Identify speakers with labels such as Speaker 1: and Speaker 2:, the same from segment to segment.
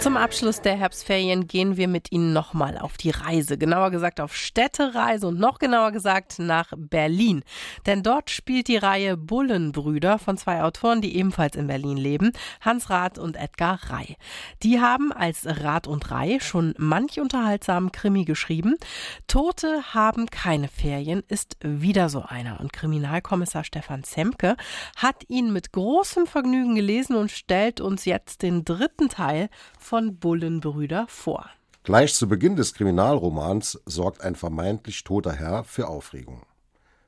Speaker 1: Zum Abschluss der Herbstferien gehen wir mit Ihnen nochmal auf die Reise, genauer gesagt auf Städtereise und noch genauer gesagt nach Berlin. Denn dort spielt die Reihe Bullenbrüder von zwei Autoren, die ebenfalls in Berlin leben, Hans Rath und Edgar Rey. Die haben als Rath und Rey schon manch unterhaltsamen Krimi geschrieben. Tote haben keine Ferien ist wieder so einer und Kriminalkommissar Stefan Zemke hat ihn mit großem Vergnügen gelesen und stellt uns jetzt den dritten Teil von Bullenbrüder vor.
Speaker 2: Gleich zu Beginn des Kriminalromans sorgt ein vermeintlich toter Herr für Aufregung.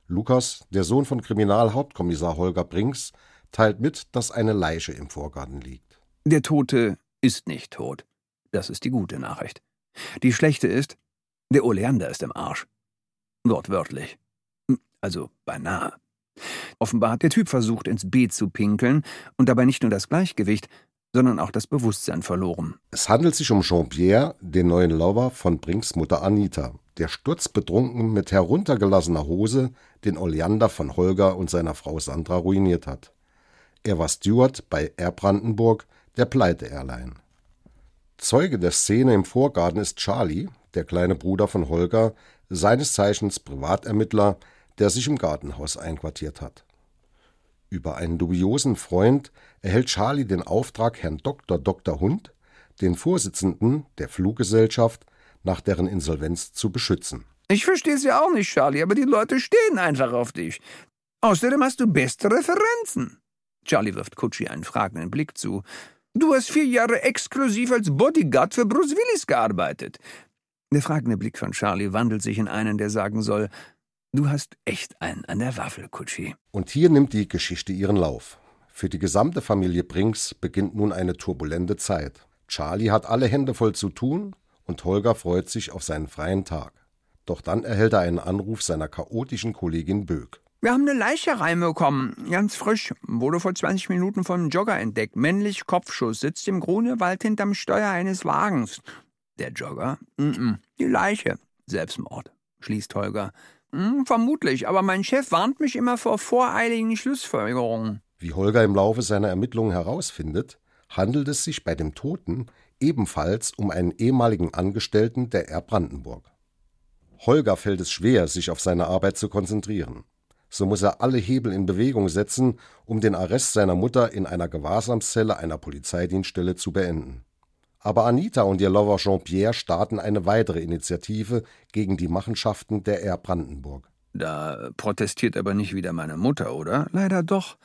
Speaker 2: Lukas, der Sohn von Kriminalhauptkommissar Holger Brinks, teilt mit, dass eine Leiche im Vorgarten liegt.
Speaker 3: Der Tote ist nicht tot. Das ist die gute Nachricht. Die schlechte ist, der Oleander ist im Arsch. Wortwörtlich. Also beinahe. Offenbar hat der Typ versucht, ins Beet zu pinkeln und dabei nicht nur das Gleichgewicht, sondern auch das Bewusstsein verloren.
Speaker 2: Es handelt sich um Jean-Pierre, den neuen Lover von Brinks Mutter Anita, der sturzbetrunken mit heruntergelassener Hose den Oleander von Holger und seiner Frau Sandra ruiniert hat. Er war Steward bei Air Brandenburg, der Pleite-Airline. Zeuge der Szene im Vorgarten ist Charlie, der kleine Bruder von Holger, seines Zeichens Privatermittler, der sich im Gartenhaus einquartiert hat. Über einen dubiosen Freund erhält Charlie den Auftrag, Herrn Dr. Dr. Hund, den Vorsitzenden der Fluggesellschaft, nach deren Insolvenz zu beschützen.
Speaker 3: Ich verstehe es ja auch nicht, Charlie, aber die Leute stehen einfach auf dich. Außerdem hast du beste Referenzen. Charlie wirft Kutschi einen fragenden Blick zu. Du hast vier Jahre exklusiv als Bodyguard für Bruce Willis gearbeitet. Der fragende Blick von Charlie wandelt sich in einen, der sagen soll, Du hast echt einen an der Waffel, Kutschi.
Speaker 2: Und hier nimmt die Geschichte ihren Lauf. Für die gesamte Familie Brinks beginnt nun eine turbulente Zeit. Charlie hat alle Hände voll zu tun und Holger freut sich auf seinen freien Tag. Doch dann erhält er einen Anruf seiner chaotischen Kollegin Böck.
Speaker 3: Wir haben eine Leiche reinbekommen. Ganz frisch. Wurde vor 20 Minuten von einem Jogger entdeckt. Männlich Kopfschuss. Sitzt im Grunewald hinterm Steuer eines Wagens. Der Jogger? Mm -mm. Die Leiche. Selbstmord. Schließt Holger. Hm, vermutlich, aber mein Chef warnt mich immer vor voreiligen Schlussfolgerungen.
Speaker 2: Wie Holger im Laufe seiner Ermittlungen herausfindet, handelt es sich bei dem Toten ebenfalls um einen ehemaligen Angestellten der Air Brandenburg. Holger fällt es schwer, sich auf seine Arbeit zu konzentrieren. So muss er alle Hebel in Bewegung setzen, um den Arrest seiner Mutter in einer Gewahrsamszelle einer Polizeidienststelle zu beenden. Aber Anita und ihr Lover Jean-Pierre starten eine weitere Initiative gegen die Machenschaften der Air Brandenburg.
Speaker 3: Da protestiert aber nicht wieder meine Mutter, oder? Leider doch.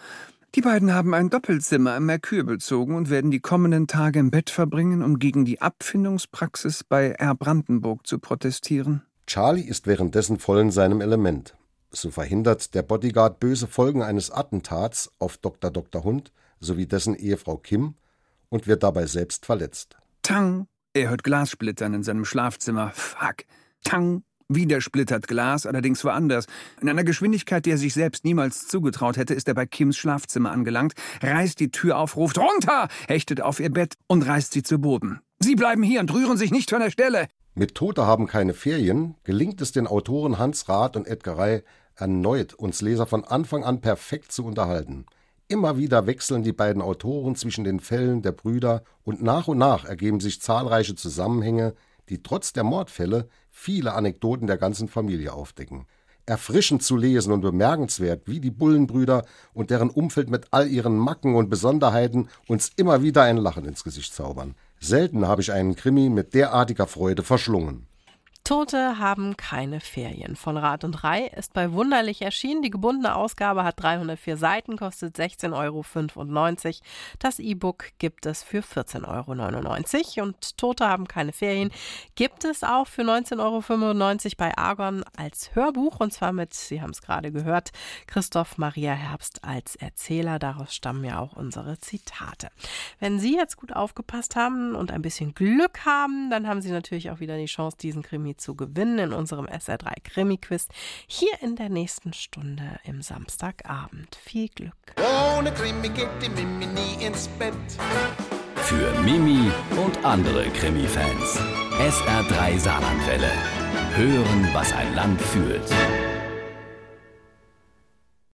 Speaker 3: Die beiden haben ein Doppelzimmer im Merkur bezogen und werden die kommenden Tage im Bett verbringen, um gegen die Abfindungspraxis bei Air Brandenburg zu protestieren.
Speaker 2: Charlie ist währenddessen voll in seinem Element. So verhindert der Bodyguard böse Folgen eines Attentats auf Dr. Dr. Hund sowie dessen Ehefrau Kim und wird dabei selbst verletzt.
Speaker 3: Tang! Er hört Glas splittern in seinem Schlafzimmer. Fuck! Tang! Wieder splittert Glas, allerdings woanders. In einer Geschwindigkeit, die er sich selbst niemals zugetraut hätte, ist er bei Kims Schlafzimmer angelangt, reißt die Tür auf, ruft runter, hechtet auf ihr Bett und reißt sie zu Boden. Sie bleiben hier und rühren sich nicht von der Stelle.
Speaker 2: Mit Tote haben keine Ferien gelingt es den Autoren Hans Rath und Edgar Rey erneut, uns Leser von Anfang an perfekt zu unterhalten. Immer wieder wechseln die beiden Autoren zwischen den Fällen der Brüder und nach und nach ergeben sich zahlreiche Zusammenhänge, die trotz der Mordfälle viele Anekdoten der ganzen Familie aufdecken. Erfrischend zu lesen und bemerkenswert, wie die Bullenbrüder und deren Umfeld mit all ihren Macken und Besonderheiten uns immer wieder ein Lachen ins Gesicht zaubern. Selten habe ich einen Krimi mit derartiger Freude verschlungen.
Speaker 1: Tote haben keine Ferien. Von Rat und Rei ist bei Wunderlich erschienen. Die gebundene Ausgabe hat 304 Seiten, kostet 16,95 Euro. Das E-Book gibt es für 14,99 Euro. Und Tote haben keine Ferien gibt es auch für 19,95 Euro bei Argon als Hörbuch. Und zwar mit, Sie haben es gerade gehört, Christoph Maria Herbst als Erzähler. Daraus stammen ja auch unsere Zitate. Wenn Sie jetzt gut aufgepasst haben und ein bisschen Glück haben, dann haben Sie natürlich auch wieder die Chance, diesen Krimi zu gewinnen in unserem SR3 Krimi-Quiz hier in der nächsten Stunde im Samstagabend. Viel Glück. Ohne Krimi geht die Mimi nie ins
Speaker 4: Bett. Für Mimi und andere Krimi-Fans. SR3 Saarlandwelle. Hören, was ein Land fühlt.